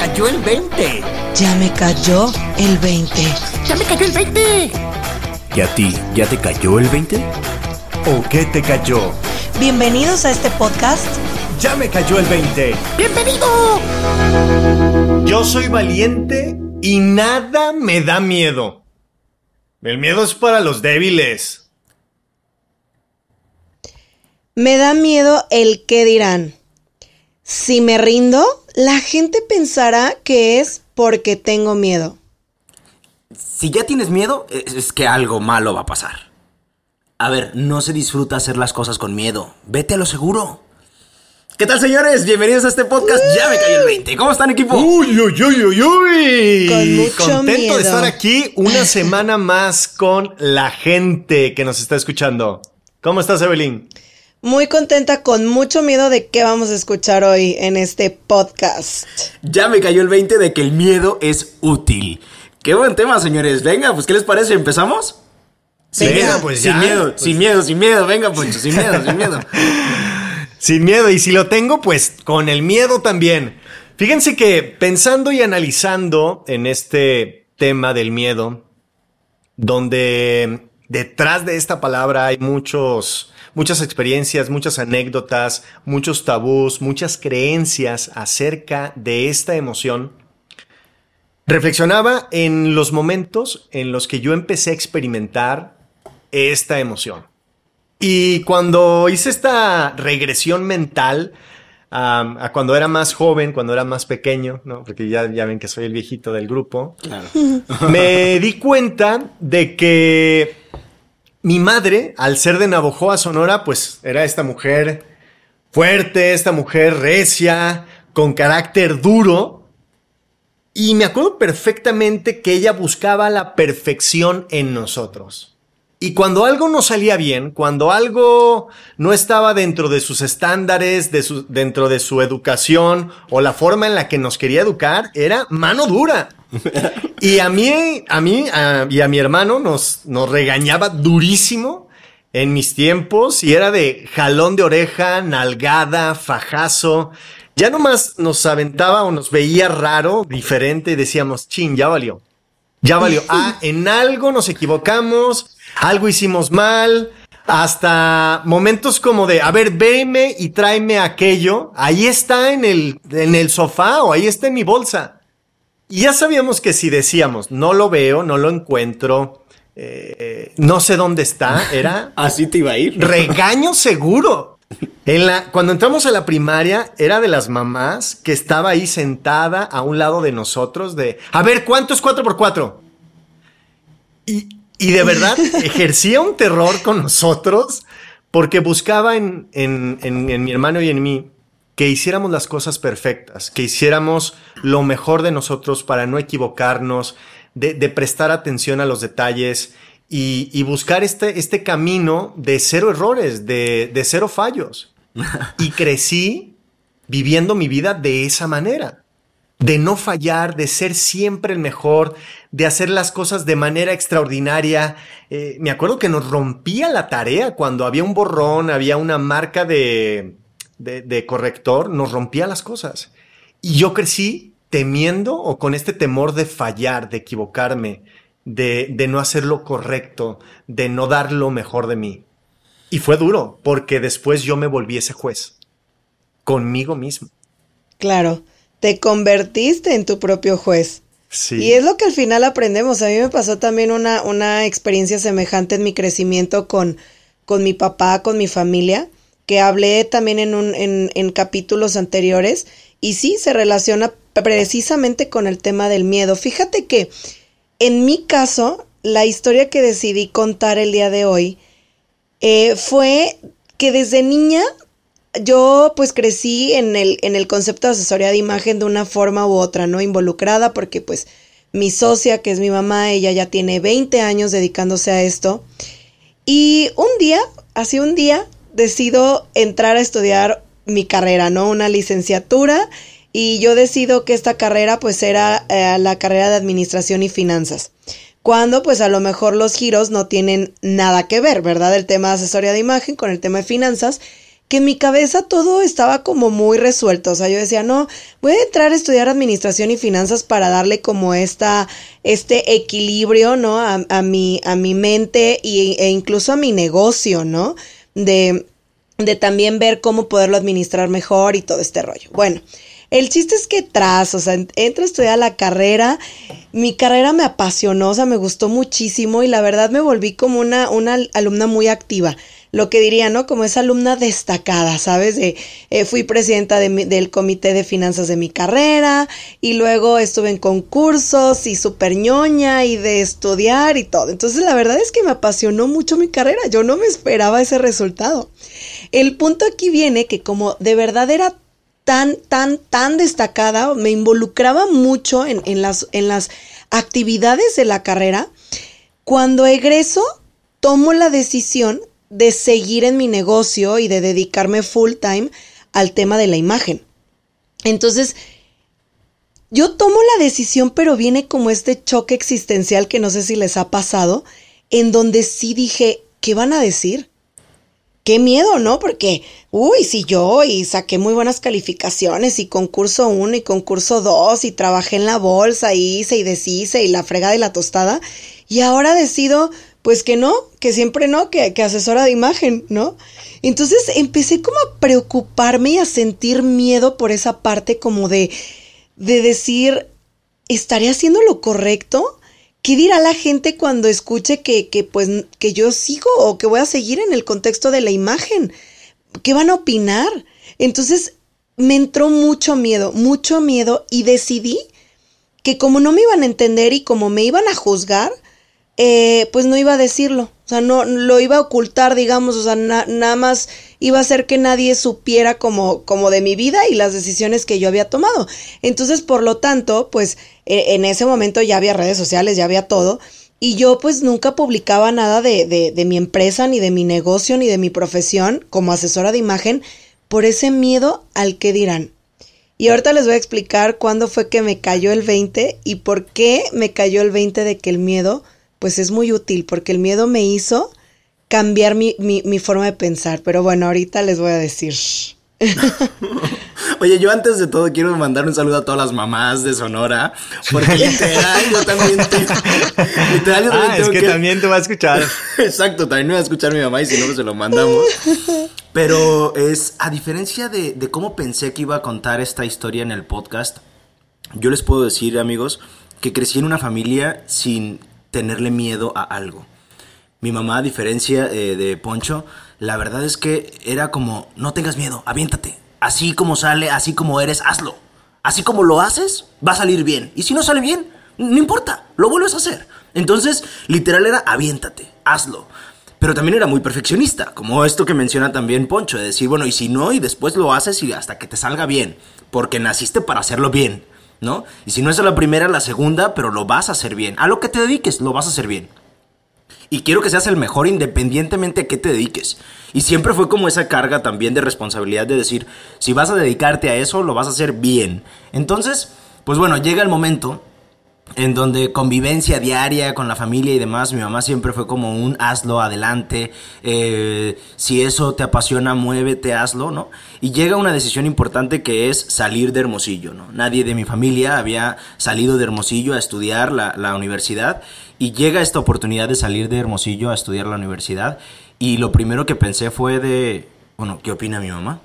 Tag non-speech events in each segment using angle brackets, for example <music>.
cayó el 20. Ya me cayó el 20. Ya me cayó el 20. ¿Y a ti ya te cayó el 20? ¿O qué te cayó? Bienvenidos a este podcast. Ya me cayó el 20. ¡Bienvenido! Yo soy valiente y nada me da miedo. El miedo es para los débiles. Me da miedo el qué dirán. Si me rindo, la gente pensará que es porque tengo miedo. Si ya tienes miedo, es que algo malo va a pasar. A ver, no se disfruta hacer las cosas con miedo. Vete a lo seguro. ¿Qué tal, señores? Bienvenidos a este podcast. Ya me cayó el 20. ¿Cómo están, equipo? Uy, uy, uy, uy, uy. Con mucho Contento miedo. de estar aquí una semana más con la gente que nos está escuchando. ¿Cómo estás, Evelyn? Muy contenta con mucho miedo de qué vamos a escuchar hoy en este podcast. Ya me cayó el 20 de que el miedo es útil. Qué buen tema, señores. Venga, pues, ¿qué les parece? ¿Empezamos? Sin Venga, miedo, pues sin ya, miedo, pues. sin miedo, sin miedo. Venga, Poncho, sin miedo, sin miedo. <laughs> Sin miedo, y si lo tengo, pues con el miedo también. Fíjense que pensando y analizando en este tema del miedo, donde detrás de esta palabra hay muchos, muchas experiencias, muchas anécdotas, muchos tabús, muchas creencias acerca de esta emoción, reflexionaba en los momentos en los que yo empecé a experimentar esta emoción. Y cuando hice esta regresión mental a cuando era más joven, cuando era más pequeño, ¿no? Porque ya, ya ven que soy el viejito del grupo, Claro. me di cuenta de que mi madre, al ser de Navojoa, Sonora, pues era esta mujer fuerte, esta mujer recia, con carácter duro. Y me acuerdo perfectamente que ella buscaba la perfección en nosotros. Y cuando algo no salía bien, cuando algo no estaba dentro de sus estándares, dentro de su educación o la forma en la que nos quería educar, era mano dura. <laughs> Y a mí, a mí a- y a mi hermano nos, nos regañaba durísimo en mis tiempos y era de jalón de oreja, nalgada, fajazo. Ya nomás nos aventaba o nos veía raro, diferente y decíamos, chin, ya valió. Ya valió. Ah, <laughs> en algo nos equivocamos, algo hicimos mal, hasta momentos como de, a ver, veme y tráeme aquello. Ahí está en el, en el sofá o ahí está en mi bolsa. Y ya sabíamos que si decíamos, no lo veo, no lo encuentro, eh, no sé dónde está, <laughs> era Así te iba a ir. regaño seguro. En la, cuando entramos a la primaria, era de las mamás que estaba ahí sentada a un lado de nosotros de, a ver, ¿cuánto es 4 por 4 Y, y de verdad <laughs> ejercía un terror con nosotros porque buscaba en, en- en- en mi hermano y en mí que hiciéramos las cosas perfectas, que hiciéramos lo mejor de nosotros para no equivocarnos, de, de prestar atención a los detalles y, y buscar este, este camino de cero errores, de, de cero fallos. Y <laughs> crecí viviendo mi vida de esa manera, de no fallar, de ser siempre el mejor, de hacer las cosas de manera extraordinaria. Eh, me acuerdo que nos rompía la tarea cuando había un borrón, había una marca de, de, de corrector, nos rompía las cosas. Y yo crecí temiendo o con este temor de fallar, de equivocarme, de, de no hacer lo correcto, de no dar lo mejor de mí. Y fue duro, porque después yo me volví ese juez, conmigo mismo. Claro, te convertiste en tu propio juez. Sí. Y es lo que al final aprendemos. A mí me pasó también una, una experiencia semejante en mi crecimiento con, con mi papá, con mi familia, que hablé también en, un, en, capítulos anteriores. Y sí, se relaciona precisamente con el tema del miedo. Fíjate que en mi caso, la historia que decidí contar el día de hoy eh, fue que desde niña yo pues crecí en el, en el concepto de asesoría de imagen de una forma u otra, ¿no? Involucrada porque pues mi socia, que es mi mamá, ella ya tiene 20 años dedicándose a esto. Y un día, así un día, decido entrar a estudiar mi carrera, ¿no? Una licenciatura. Y yo decido que esta carrera pues era eh, la carrera de administración y finanzas. Cuando pues a lo mejor los giros no tienen nada que ver, ¿verdad? El tema de asesoría de imagen con el tema de finanzas. que en mi cabeza todo estaba como muy resuelto. O sea, yo decía, no, voy a entrar a estudiar administración y finanzas para darle como esta, este equilibrio, ¿no? A, a mi, a mi mente y, e incluso a mi negocio, ¿no? De, de también ver cómo poderlo administrar mejor y todo este rollo. Bueno. El chiste es que tras, o sea, entro a estudiar la carrera, mi carrera me apasionó, o sea, me gustó muchísimo y la verdad me volví como una, una alumna muy activa lo que diría, ¿no? Como esa alumna destacada, ¿sabes? Eh, fui presidenta del comité de finanzas de mi carrera y luego estuve en concursos y super ñoña y de estudiar y todo. Entonces la verdad es que me apasionó mucho mi carrera, yo no me esperaba ese resultado. El punto aquí viene que como de verdad era tan, tan, tan destacada, me involucraba mucho en, en, las, en las actividades de la carrera, cuando egreso tomo la decisión de seguir en mi negocio y de dedicarme full time al tema de la imagen. Entonces, yo tomo la decisión, pero viene como este choque existencial que no sé si les ha pasado, en donde sí dije, ¿qué van a decir? Qué miedo, ¿no? Porque, uy, si yo y saqué muy buenas calificaciones y concurso 1 y concurso 2 y trabajé en la bolsa y hice y deshice y la frega de la tostada y ahora decido pues que no, que siempre no, que, que asesora de imagen, ¿no? Entonces empecé como a preocuparme y a sentir miedo por esa parte como de, de decir, ¿estaré haciendo lo correcto? ¿Qué dirá la gente cuando escuche que, que, pues, que yo sigo o que voy a seguir en el contexto de la imagen? ¿Qué van a opinar? Entonces me entró mucho miedo, mucho miedo y decidí que como no me iban a entender y como me iban a juzgar, eh, pues no iba a decirlo. O sea, no lo iba a ocultar, digamos, o sea, nada más iba a hacer que nadie supiera como, como de mi vida y las decisiones que yo había tomado. Entonces, por lo tanto, pues e, en ese momento ya había redes sociales, ya había todo. Y yo pues nunca publicaba nada de, de, de mi empresa, ni de mi negocio, ni de mi profesión como asesora de imagen, por ese miedo al que dirán. Y ahorita les voy a explicar cuándo fue que me cayó el 20 y por qué me cayó el 20 de que el miedo pues es muy útil porque el miedo me hizo cambiar mi, forma de pensar. Pero bueno, ahorita les voy a decir. <laughs> Oye, yo antes de todo quiero mandar un saludo a todas las mamás de Sonora, porque <laughs> literal yo también te, <laughs> literal yo también ah, es que, también te va a escuchar. Exacto, también me va a escuchar mi mamá y si no, pues se lo mandamos. Pero es, a diferencia de, de cómo pensé que iba a contar esta historia en el podcast, yo les puedo decir, amigos, que crecí en una familia sin tenerle miedo a algo. Mi mamá, a diferencia eh, de Poncho, la verdad es que era como, no tengas miedo, aviéntate. Así como sale, así como eres, hazlo. Así como lo haces, va a salir bien. Y si no sale bien, no importa, lo vuelves a hacer. Entonces, literal era, aviéntate, hazlo. Pero también era muy perfeccionista, como esto que menciona también Poncho, de decir, bueno, y si no, y después lo haces y hasta que te salga bien, porque naciste para hacerlo bien. ¿No? Y si no es la primera, la segunda, pero lo vas a hacer bien. A lo que te dediques, lo vas a hacer bien. Y quiero que seas el mejor independientemente a qué te dediques. Y siempre fue como esa carga también de responsabilidad de decir, si vas a dedicarte a eso, lo vas a hacer bien. Entonces, pues bueno, llega el momento en donde convivencia diaria con la familia y demás, mi mamá siempre fue como un hazlo adelante, eh, si eso te apasiona, muévete, hazlo, ¿no? Y llega una decisión importante que es salir de Hermosillo, ¿no? Nadie de mi familia había salido de Hermosillo a estudiar la, la universidad y llega esta oportunidad de salir de Hermosillo a estudiar la universidad y lo primero que pensé fue de, bueno, ¿qué opina mi mamá?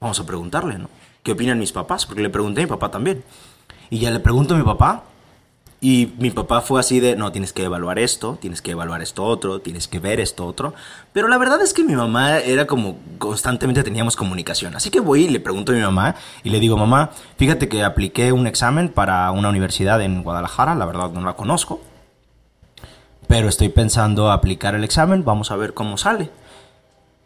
Vamos a preguntarle, ¿no? ¿Qué opinan mis papás? Porque le pregunté a mi papá también. Y ya le pregunto a mi papá y mi papá fue así de, no, tienes que evaluar esto, tienes que evaluar esto otro, tienes que ver esto otro. Pero la verdad es que mi mamá era como constantemente teníamos comunicación. Así que voy y le pregunto a mi mamá y le digo, mamá, fíjate que apliqué un examen para una universidad en Guadalajara, la verdad no la conozco. Pero estoy pensando aplicar el examen, vamos a ver cómo sale.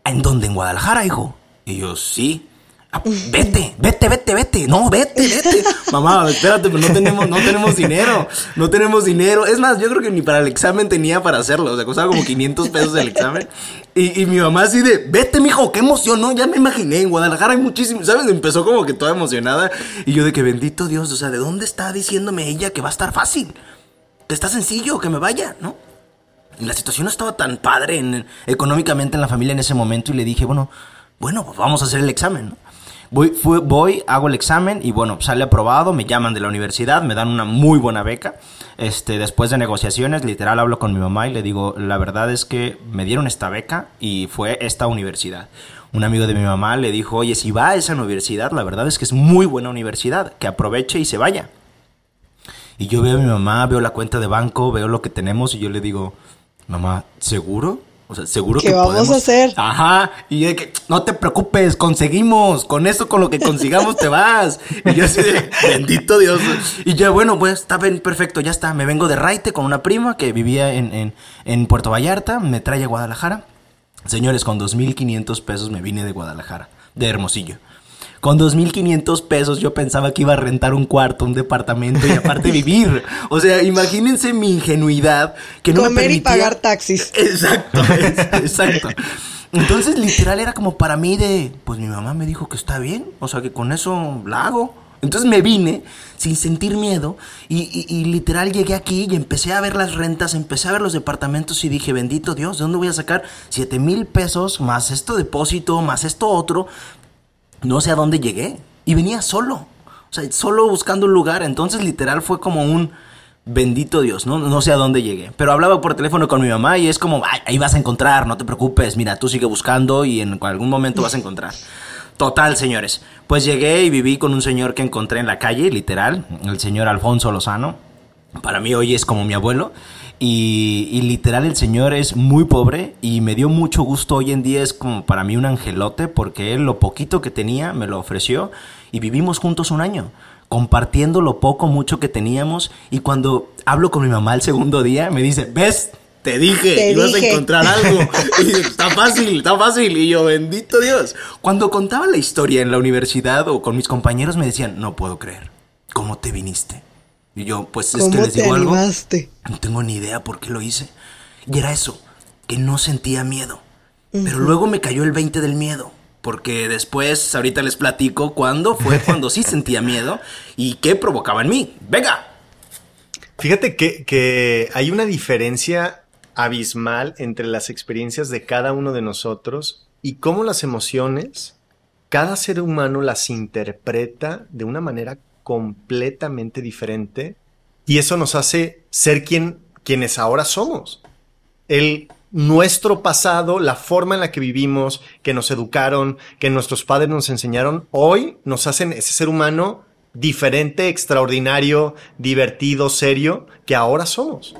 ¿En dónde? ¿En Guadalajara, hijo? Y yo, sí. Ah, vete, vete, vete, vete. No, vete, vete. <laughs> Mamá, espérate, pero no tenemos, no tenemos dinero. No tenemos dinero. Es más, yo creo que ni para el examen tenía para hacerlo. O sea, costaba como 500 pesos el examen. Y, mi mamá así de, vete, mijo, qué emoción, ¿no? Ya me imaginé, en Guadalajara hay muchísimo, ¿sabes? Empezó como que toda emocionada. Y yo de que bendito Dios, o sea, ¿de dónde está diciéndome ella que va a estar fácil? Que está sencillo, que me vaya, ¿no? Y la situación no estaba tan padre económicamente en la familia en ese momento y le dije, bueno, bueno, pues vamos a hacer el examen. ¿no? Voy, hago el examen y bueno, sale aprobado, me llaman de la universidad, me dan una muy buena beca. Este, después de negociaciones, literal hablo con mi mamá y le digo, la verdad es que me dieron esta beca y fue esta universidad. Un amigo de mi mamá le dijo, oye, si va a esa universidad, la verdad es que es muy buena universidad, que aproveche y se vaya. Y yo veo a mi mamá, veo la cuenta de banco, veo lo que tenemos y yo le digo, mamá, ¿seguro? O sea, ¿seguro ¿Qué que vamos podemos? a hacer? Ajá. Y yo de que, no te preocupes, conseguimos. Con eso, con lo que consigamos, te vas. Y yo así de, <laughs> bendito Dios. Y yo, bueno, pues está bien, perfecto, ya está. Me vengo de Raite con una prima que vivía en, en, en Puerto Vallarta, me trae a Guadalajara. Señores, con 2.500 pesos me vine de Guadalajara, de Hermosillo. Con 2.500 pesos yo pensaba que iba a rentar un cuarto, un departamento y aparte <laughs> vivir. O sea, imagínense mi ingenuidad que no me Comer y permitía... pagar taxis. <laughs> Exacto, exacto. Entonces, literal, era como para mí de, pues mi mamá me dijo que está bien, o sea, que con eso la hago. Entonces me vine sin sentir miedo y, y- y literal llegué aquí y empecé a ver las rentas, empecé a ver los departamentos y dije, bendito Dios, ¿de dónde voy a sacar 7 mil pesos más esto depósito, más esto otro? No sé a dónde llegué y venía solo, o sea, solo buscando un lugar. Entonces, literal, fue como un, Bendito Dios, ¿no? Sé a dónde llegué. Pero hablaba por teléfono con mi mamá y es como, "Ay, ahí vas a encontrar, no te preocupes, mira, tú sigue buscando y en algún momento vas a encontrar. Total, señores. Pues llegué y viví con un señor que encontré en la calle, literal, el señor Alfonso Lozano. Para mí hoy es como mi abuelo. Y, y literal el señor es muy pobre y me dio mucho gusto. Hoy en día es como para mí un angelote porque él lo poquito que tenía me lo ofreció y vivimos juntos un año compartiendo lo poco, mucho que teníamos. Y cuando hablo con mi mamá el segundo día, me dice, ¿ves? Te dije, Te ibas dije". a encontrar algo. <laughs> Y dice, está fácil, está fácil. Y yo, bendito Dios. Cuando contaba la historia en la universidad o con mis compañeros, me decían, no puedo creer. ¿Cómo te viniste? Y yo, pues es que ¿Cómo les te digo algo. animaste? No tengo ni idea por qué lo hice. Y era eso, que no sentía miedo. Pero luego me cayó el 20 del miedo. Porque después, ahorita les platico cuándo fue <laughs> cuando sí sentía miedo y qué provocaba en mí. ¡Venga! Fíjate que, que hay una diferencia abismal entre las experiencias de cada uno de nosotros y cómo las emociones, cada ser humano las interpreta de una manera completamente diferente y eso nos hace ser quien, quienes ahora somos. El, nuestro pasado, la forma en la que vivimos, que nos educaron, que nuestros padres nos enseñaron, hoy nos hacen ese ser humano diferente, extraordinario, divertido, serio, que ahora somos.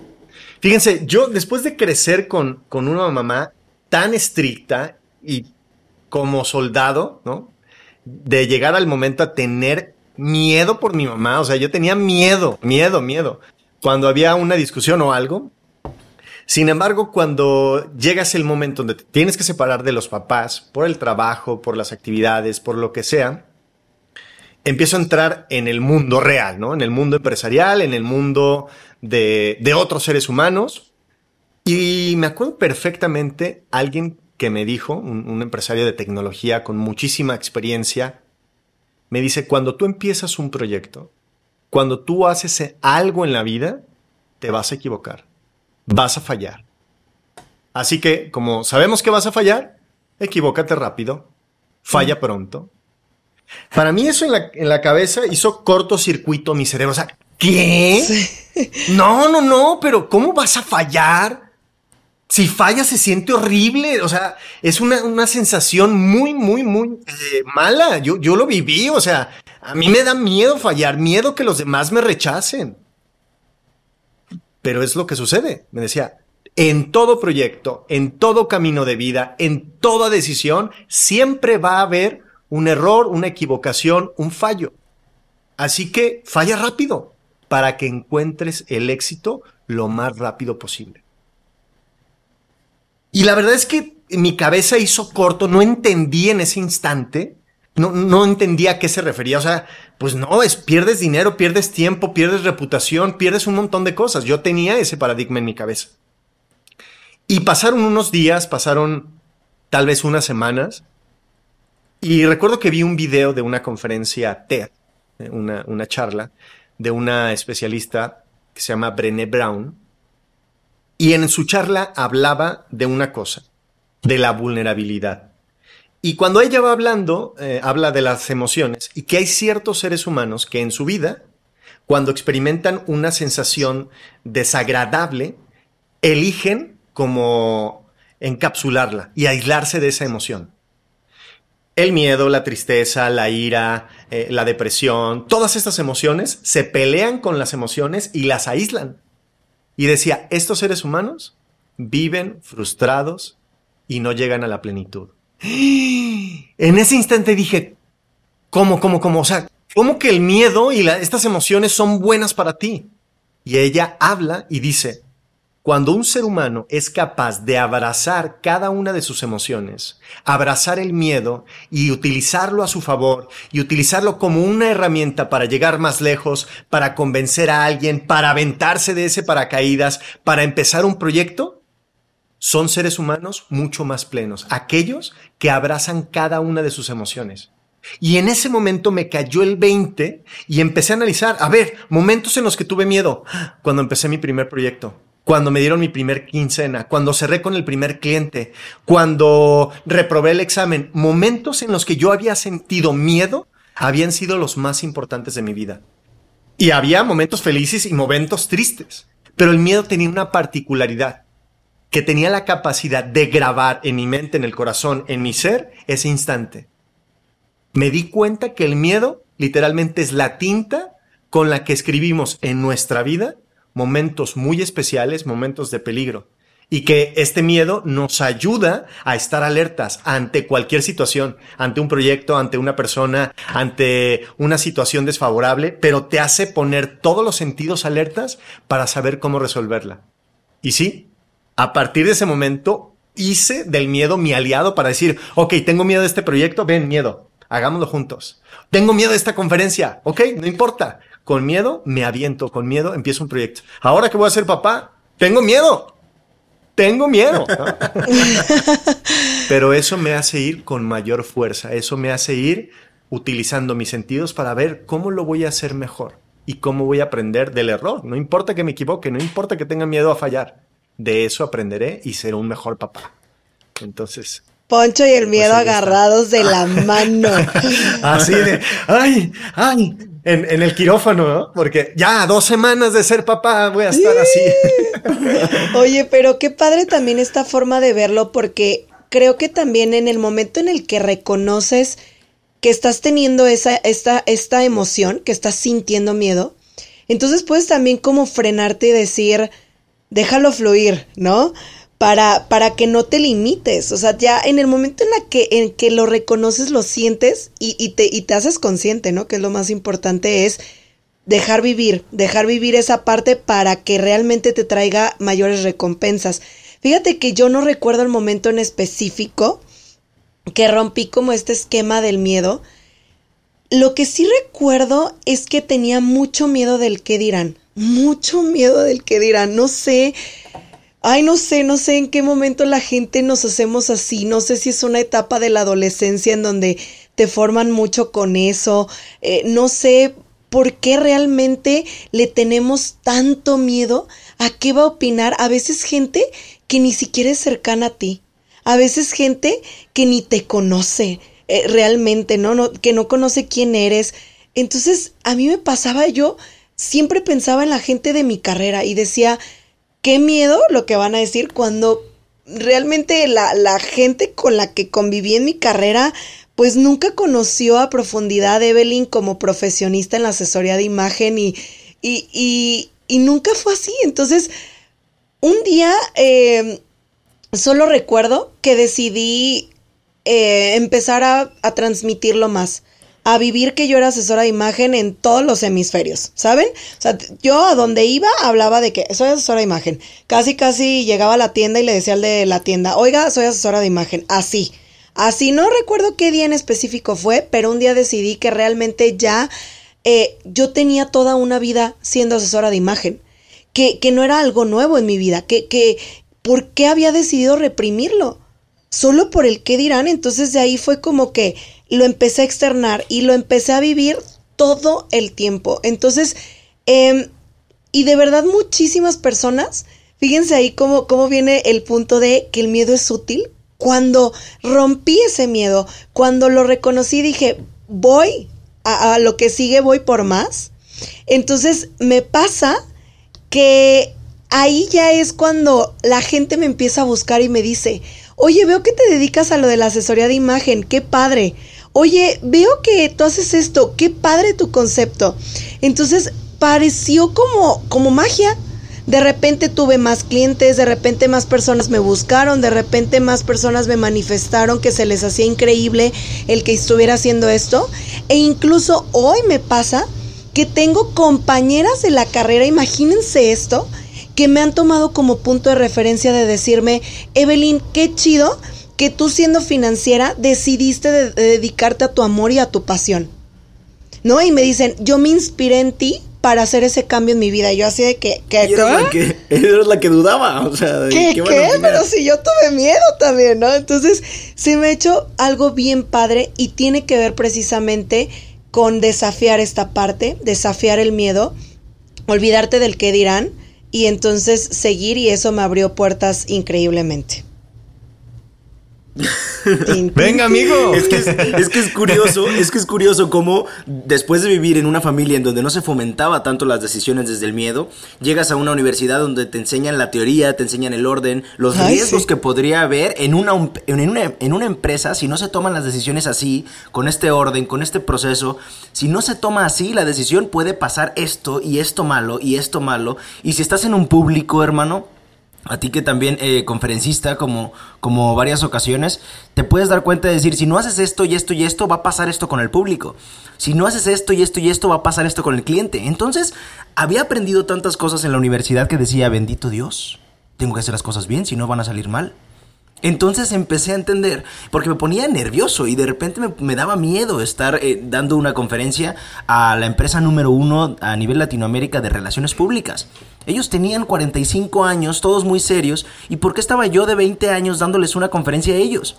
Fíjense, yo después de crecer con, con una mamá tan estricta y como soldado, ¿no? De llegar al momento a tener miedo por mi mamá, o sea, yo tenía miedo, miedo, miedo. Cuando había una discusión o algo, sin embargo, cuando llegas el momento donde te tienes que separar de los papás por el trabajo, por las actividades, por lo que sea, empiezo a entrar en el mundo real, ¿no? En el mundo empresarial, en el mundo de, otros seres humanos. Y me acuerdo perfectamente alguien que me dijo, un empresario de tecnología con muchísima experiencia, me dice, cuando tú empiezas un proyecto, cuando tú haces algo en la vida, te vas a equivocar vas a fallar. Así que, como sabemos que vas a fallar, equivócate rápido, falla pronto. Para mí eso en la, en la cabeza hizo cortocircuito mi cerebro. O sea, ¿qué? No, no, no, pero ¿cómo vas a fallar? Si falla se siente horrible, o sea, es una, una sensación muy, muy, muy eh, mala. Yo, yo lo viví, o sea, a mí me da miedo fallar, miedo que los demás me rechacen. Pero es lo que sucede. Me decía, en todo proyecto, en todo camino de vida, en toda decisión, siempre va a haber un error, una equivocación, un fallo. Así que falla rápido para que encuentres el éxito lo más rápido posible. Y la verdad es que mi cabeza hizo corto, no entendí en ese instante, no, no entendía a qué se refería. O sea, pues no, es pierdes dinero, pierdes tiempo, pierdes reputación, pierdes un montón de cosas. Yo tenía ese paradigma en mi cabeza. Y pasaron unos días, pasaron tal vez unas semanas, y recuerdo que vi un video de una conferencia TED, una, una charla de una especialista que se llama Brené Brown, y en su charla hablaba de una cosa, de la vulnerabilidad. Y cuando ella va hablando, eh, habla de las emociones y que hay ciertos seres humanos que en su vida, cuando experimentan una sensación desagradable, eligen como encapsularla y aislarse de esa emoción. El miedo, la tristeza, la ira, eh, la depresión, todas estas emociones se pelean con las emociones y las aíslan. Y decía, estos seres humanos viven frustrados y no llegan a la plenitud. En ese instante dije, ¿cómo, cómo, cómo? O sea, ¿cómo que el miedo y estas emociones son buenas para ti? Y ella habla y dice, cuando un ser humano es capaz de abrazar cada una de sus emociones, abrazar el miedo y utilizarlo a su favor y utilizarlo como una herramienta para llegar más lejos, para convencer a alguien, para aventarse de ese paracaídas, para empezar un proyecto, son seres humanos mucho más plenos, aquellos que abrazan cada una de sus emociones. Y en ese momento me cayó el 20 y empecé a analizar, a ver, momentos en los que tuve miedo, cuando empecé mi primer proyecto cuando me dieron mi primer quincena, cuando cerré con el primer cliente, cuando reprobé el examen, momentos en los que yo había sentido miedo habían sido los más importantes de mi vida. Y había momentos felices y momentos tristes, pero el miedo tenía una particularidad, que tenía la capacidad de grabar en mi mente, en el corazón, en mi ser, ese instante. Me di cuenta que el miedo literalmente es la tinta con la que escribimos en nuestra vida momentos muy especiales, momentos de peligro. Y que este miedo nos ayuda a estar alertas ante cualquier situación, ante un proyecto, ante una persona, ante una situación desfavorable, pero te hace poner todos los sentidos alertas para saber cómo resolverla. Y sí, a partir de ese momento hice del miedo mi aliado para decir, ok, tengo miedo de este proyecto, ven, miedo, hagámoslo juntos. Tengo miedo de esta conferencia, ok, no importa, con miedo me aviento, con miedo empiezo un proyecto. Ahora que voy a ser papá, tengo miedo. Tengo miedo. <laughs> Pero eso me hace ir con mayor fuerza, eso me hace ir utilizando mis sentidos para ver cómo lo voy a hacer mejor y cómo voy a aprender del error. No importa que me equivoque, no importa que tenga miedo a fallar. De eso aprenderé y seré un mejor papá. Entonces, Poncho y el pues miedo agarrados de la mano. <laughs> Así de, ay, ay, en, el quirófano, ¿no? Porque ya dos semanas de ser papá voy a estar así. <laughs> Oye, pero qué padre también esta forma de verlo, porque creo que también en el momento en el que reconoces que estás teniendo esa, esta, esta emoción, que estás sintiendo miedo, entonces puedes también como frenarte y decir, déjalo fluir, ¿no? Para, para que no te limites. O sea, ya en el momento en, la que, en que lo reconoces, lo sientes y, te, y te haces consciente, ¿no? Que lo más importante es dejar vivir, dejar vivir esa parte para que realmente te traiga mayores recompensas. Fíjate que yo no recuerdo el momento en específico que rompí como este esquema del miedo. Lo que sí recuerdo es que tenía mucho miedo del qué dirán. Mucho miedo del qué dirán. No sé Ay, no sé, no sé en qué momento la gente nos hacemos así, no sé si es una etapa de la adolescencia en donde te forman mucho con eso, eh, no sé por qué realmente le tenemos tanto miedo a qué va a opinar a veces gente que ni siquiera es cercana a ti, a veces gente que ni te conoce eh, realmente, ¿no? ¿no? Que no conoce quién eres. Entonces, a mí me pasaba, yo siempre pensaba en la gente de mi carrera y decía, qué miedo lo que van a decir cuando realmente la, la gente con la que conviví en mi carrera pues nunca conoció a profundidad a Evelyn como profesionista en la asesoría de imagen y, y, y, nunca fue así. Entonces, un día em, solo recuerdo que decidí eh, empezar a, a transmitirlo más a vivir que yo era asesora de imagen en todos los hemisferios, ¿saben? O sea, yo a donde iba hablaba de que soy asesora de imagen. Casi, casi llegaba a la tienda y le decía al de la tienda, oiga, soy asesora de imagen. Así. Así, no recuerdo qué día en específico fue, pero un día decidí que realmente ya eh, yo tenía toda una vida siendo asesora de imagen. Que, que no era algo nuevo en mi vida. Que, que, ¿por qué había decidido reprimirlo? Solo por el qué dirán. Entonces de ahí fue como que lo empecé a externar y lo empecé a vivir todo el tiempo. Entonces, em, y de verdad muchísimas personas, fíjense ahí cómo, cómo viene el punto de que el miedo es útil cuando rompí ese miedo, cuando lo reconocí, dije, voy a, a lo que sigue, voy por más. Entonces me pasa que ahí ya es cuando la gente me empieza a buscar y me dice, oye, veo que te dedicas a lo de la asesoría de imagen, qué padre. Oye, veo que tú haces esto, qué padre tu concepto. Entonces pareció como, como magia. De repente tuve más clientes, de repente más personas me buscaron, de repente más personas me manifestaron que se les hacía increíble el que estuviera haciendo esto. E incluso hoy me pasa que tengo compañeras de la carrera, imagínense esto, que me han tomado como punto de referencia de decirme, Evelyn, qué chido que tú siendo financiera decidiste de, de dedicarte a tu amor y a tu pasión. ¿No? Y me dicen, yo me inspiré en ti para hacer ese cambio en mi vida. Yo así de que... que Y eres la que, <laughs> eres la que dudaba, o sea, de ¿Qué? qué. Pero si yo tuve miedo también, ¿no? Entonces, se me ha hecho algo bien padre y tiene que ver precisamente con desafiar esta parte, desafiar el miedo, olvidarte del qué dirán y entonces seguir y eso me abrió puertas increíblemente. Venga, amigo. Es que es, es que es curioso, es que es curioso cómo después de vivir en una familia en donde no se fomentaba tanto las decisiones desde el miedo, llegas a una universidad donde te enseñan la teoría, te enseñan el orden, los Ay, riesgos sí. que podría haber en una, en, una, en una empresa si no se toman las decisiones así, con este orden, con este proceso. Si no se toma así, la decisión puede pasar esto y esto malo y esto malo. Y si estás en un público, hermano, a ti que también eh, conferencista como, como varias ocasiones, te puedes dar cuenta de decir, si no haces esto y esto y esto, va a pasar esto con el público. Si no haces esto y esto y esto, va a pasar esto con el cliente. Entonces, había aprendido tantas cosas en la universidad que decía, bendito Dios, tengo que hacer las cosas bien, si no van a salir mal. Entonces empecé a entender, porque me ponía nervioso y de repente me, me daba miedo estar eh, dando una conferencia a la empresa número uno a nivel Latinoamérica de relaciones públicas. Ellos tenían 45 años, todos muy serios, ¿y por qué estaba yo de 20 años dándoles una conferencia a ellos?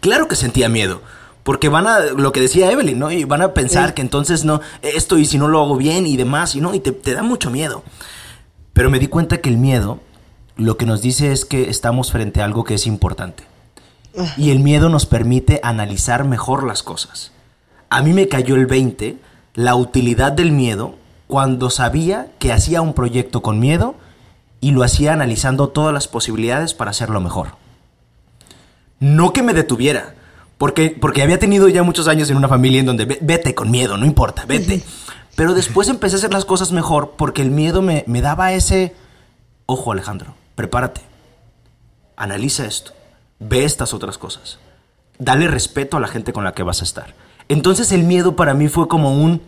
Claro que sentía miedo. Porque van a, lo que decía Evelyn, ¿no? Y van a pensar que entonces no, esto y si no lo hago bien y demás, y no, y te, te da mucho miedo. Pero me di cuenta que el miedo lo que nos dice es que estamos frente a algo que es importante. Y el miedo nos permite analizar mejor las cosas. A mí me cayó el 20 la utilidad del miedo cuando sabía que hacía un proyecto con miedo y lo hacía analizando todas las posibilidades para hacerlo mejor. No que me detuviera, porque, porque había tenido ya muchos años en una familia en donde "Ve- vete con miedo, no importa, vete. Pero después empecé a hacer las cosas mejor porque el miedo me, me daba ese... Ojo Alejandro, prepárate. Analiza esto. Ve estas otras cosas. Dale respeto a la gente con la que vas a estar. Entonces el miedo para mí fue como un...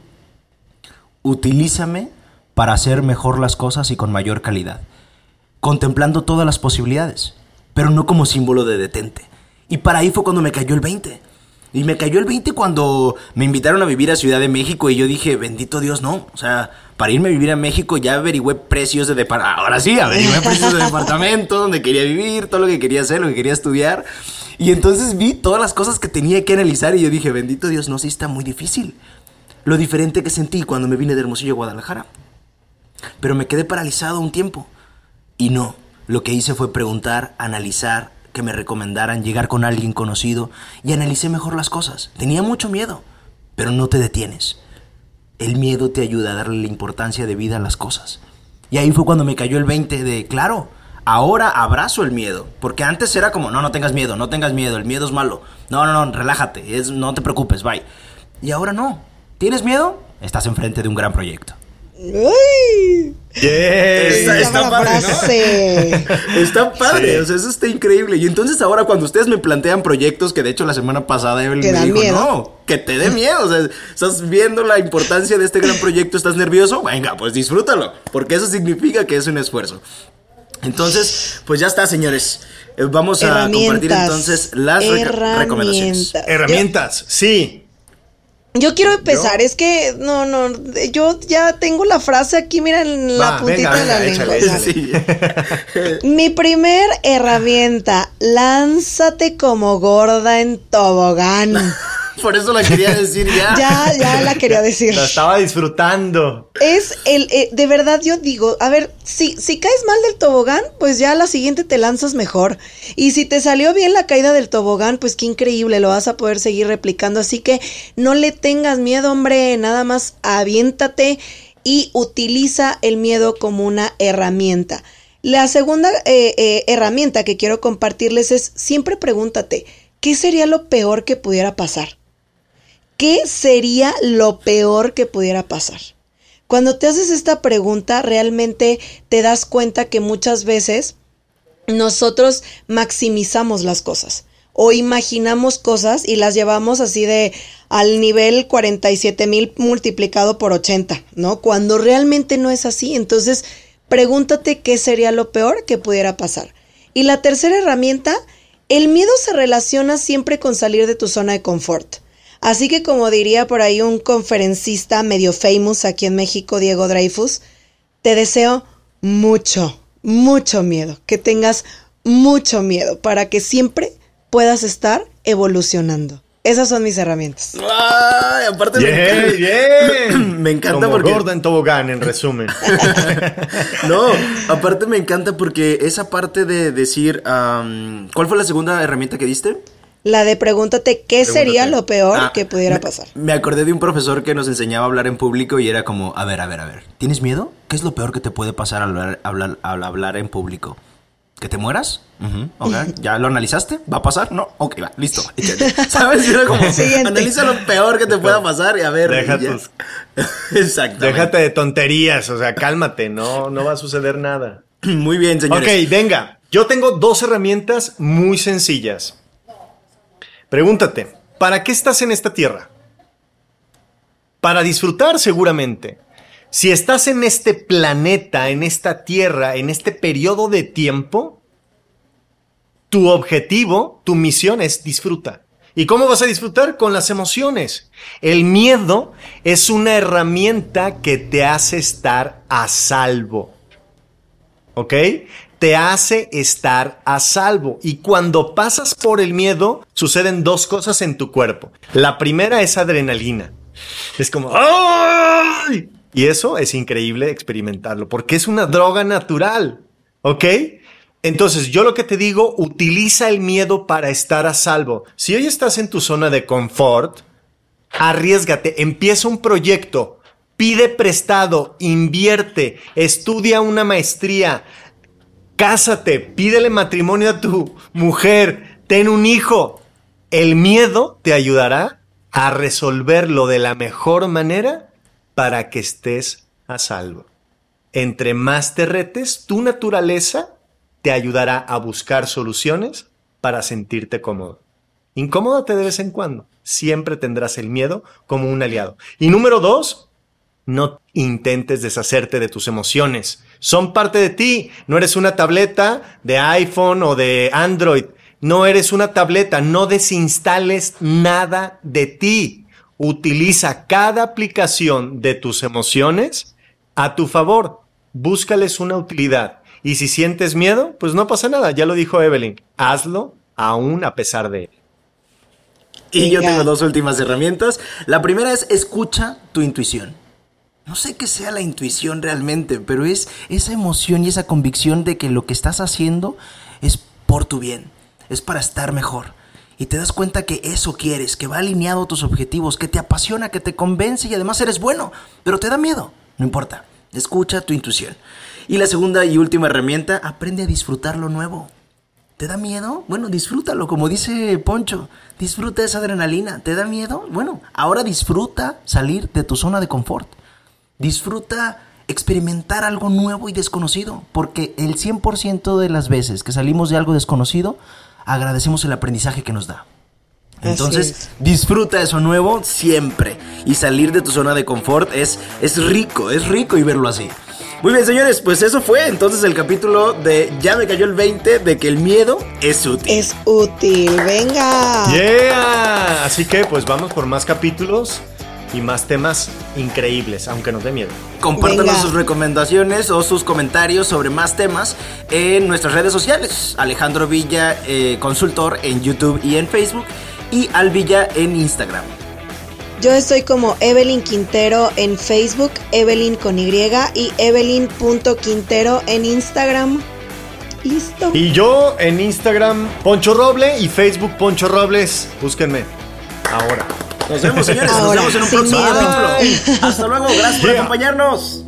Utilízame para hacer mejor las cosas y con mayor calidad. Contemplando todas las posibilidades, pero no como símbolo de detente. Y para ahí fue cuando me cayó el 20. Y me cayó el 20 cuando me invitaron a vivir a Ciudad de México y yo dije, bendito Dios, no. O sea, para irme a vivir a México ya averigüé precios de departamento. Ahora sí, averigüé precios de departamento, <laughs> donde quería vivir, todo lo que quería hacer, lo que quería estudiar. Y entonces vi todas las cosas que tenía que analizar y yo dije, bendito Dios, no, sí está muy difícil. Lo diferente que sentí cuando me vine de Hermosillo a Guadalajara. Pero me quedé paralizado un tiempo. Y no, lo que hice fue preguntar, analizar, que me recomendaran, llegar con alguien conocido y analicé mejor las cosas. Tenía mucho miedo, pero no te detienes. El miedo te ayuda a darle la importancia de vida a las cosas. Y ahí fue cuando me cayó el 20 de, claro, ahora abrazo el miedo. Porque antes era como, no, no tengas miedo, no tengas miedo, el miedo es malo. No, no, no, relájate, no te preocupes, bye. Y ahora no. ¿Tienes miedo? Estás enfrente de un gran proyecto. Yes. Está- está Esa padre, ¿no? frase. <laughs> Está padre, Sí. o sea, eso está increíble. Y entonces ahora cuando ustedes me plantean proyectos, que de hecho la semana pasada Evelyn me dijo, miedo. no, que te dé miedo. O sea, estás viendo la importancia de este gran proyecto, estás nervioso, venga, pues disfrútalo, porque eso significa que es un esfuerzo. Entonces, pues ya está, señores. Eh, Vamos a compartir entonces las recomendaciones. Herramientas, sí. Yo quiero empezar, es que no, no, yo ya tengo la frase aquí, mira, en la Va, puntita venga, de la venga, lengua. échale, Sí. Mi primer herramienta, lánzate como gorda en tobogán. <laughs> Por eso la quería decir ya. <laughs> Ya, ya la quería decir. La estaba disfrutando. Es el, eh, de verdad yo digo, a ver, si, si caes mal del tobogán, pues ya a la siguiente te lanzas mejor. Y si te salió bien la caída del tobogán, pues qué increíble, lo vas a poder seguir replicando. Así que no le tengas miedo, hombre, nada más aviéntate y utiliza el miedo como una herramienta. La segunda eh, eh, herramienta que quiero compartirles es siempre pregúntate, ¿qué sería lo peor que pudiera pasar? ¿Qué sería lo peor que pudiera pasar? Cuando te haces esta pregunta, realmente te das cuenta que muchas veces nosotros maximizamos las cosas o imaginamos cosas y las llevamos así de al nivel 47 mil multiplicado por 80, ¿no? Cuando realmente no es así. Entonces, Pregúntate qué sería lo peor que pudiera pasar. Y la tercera herramienta, el miedo se relaciona siempre con salir de tu zona de confort. Así que como diría por ahí un conferencista medio famous aquí en México, Diego Dreyfus, te deseo mucho, mucho miedo, que tengas mucho miedo para que siempre puedas estar evolucionando. Esas son mis herramientas. Ay, aparte Bien, me encanta, <clears throat> me encanta Como porque gorda en tobogán, en <laughs> resumen. no, aparte me encanta porque esa parte de decir ¿cuál fue la segunda herramienta que diste? La de pregúntate qué sería lo peor Ah, que pudiera me- pasar. Me acordé de un profesor que nos enseñaba a hablar en público y era como, a ver, a ver, a ver, ¿tienes miedo? ¿Qué es lo peor que te puede pasar al hablar, hablar, al hablar en público? ¿Que te mueras? Ujú, ok. <laughs> ¿Ya lo analizaste? ¿Va a pasar? No. Ok, va, listo. <laughs> ¿Sabes? Era como, <laughs> Siguiente. analiza lo peor que te pueda pasar y a ver. Deja tus- Exactamente. Déjate de tonterías, o sea, cálmate, no, no va a suceder nada. <clears throat> Muy bien, señores. Ok, venga. Yo tengo dos herramientas muy sencillas. Pregúntate, ¿para qué estás en esta tierra? Para disfrutar seguramente. Si estás en este planeta, en esta tierra, en este periodo de tiempo, tu objetivo, tu misión es disfruta. ¿Y cómo vas a disfrutar? Con las emociones. El miedo es una herramienta que te hace estar a salvo. ¿ok? Te hace estar a salvo. Y cuando pasas por el miedo, suceden dos cosas en tu cuerpo. La primera es adrenalina. Es como... ¡ay! Y eso es increíble experimentarlo, porque es una droga natural, ¿ok? Entonces, yo lo que te digo, utiliza el miedo para estar a salvo. Si hoy estás en tu zona de confort, arriesgate, empieza un proyecto, pide prestado, invierte, estudia una maestría, cásate, pídele matrimonio a tu mujer, ten un hijo. El miedo te ayudará a resolverlo de la mejor manera para que estés a salvo. Entre más te retes, tu naturaleza te ayudará a buscar soluciones para sentirte cómodo. Incómodate de vez en cuando. Siempre tendrás el miedo como un aliado. Y número dos, no intentes deshacerte de tus emociones. Son parte de ti. No eres una tableta de iPhone o de Android. No eres una tableta. No desinstales nada de ti. Utiliza cada aplicación de tus emociones a tu favor. Búscales una utilidad. Y si sientes miedo, pues no pasa nada. Ya lo dijo Evelyn. Hazlo aún a pesar de él. Y yo tengo dos últimas herramientas. La primera es escucha tu intuición. No sé qué sea la intuición realmente, pero es esa emoción y esa convicción de que lo que estás haciendo es por tu bien, es para estar mejor. Y te das cuenta que eso quieres, que va alineado a tus objetivos, que te apasiona, que te convence y además eres bueno, pero te da miedo. No importa, escucha tu intuición. Y la segunda y última herramienta, aprende a disfrutar lo nuevo. ¿Te da miedo? Bueno, disfrútalo, como dice Poncho. Disfruta esa adrenalina. ¿Te da miedo? Bueno, ahora disfruta salir de tu zona de confort. Disfruta experimentar algo nuevo y desconocido, porque el 100% de las veces que salimos de algo desconocido, agradecemos el aprendizaje que nos da. Entonces, es. disfruta eso nuevo siempre. Y salir de tu zona de confort es, es rico, es rico y verlo así. Muy bien, señores, pues eso fue entonces el capítulo de Ya me cayó el 20 de que el miedo es útil. Es útil, venga. Yeah. Así que pues vamos por más capítulos y más temas increíbles, aunque nos dé miedo. Compártanos Venga. sus recomendaciones o sus comentarios sobre más temas en nuestras redes sociales. Alejandro Villa, eh, consultor en YouTube y en Facebook. y Alvilla en Instagram. Yo estoy como Evelyn Quintero en Facebook, Evelyn con Y y Evelyn.quintero en Instagram. Listo. Y yo en Instagram Poncho Roble y Facebook Poncho Robles. Búsquenme. Ahora. Nos vemos, señores. Ahora, Nos vemos en un próximo miedo. capítulo. <laughs> Hasta luego. Gracias por acompañarnos.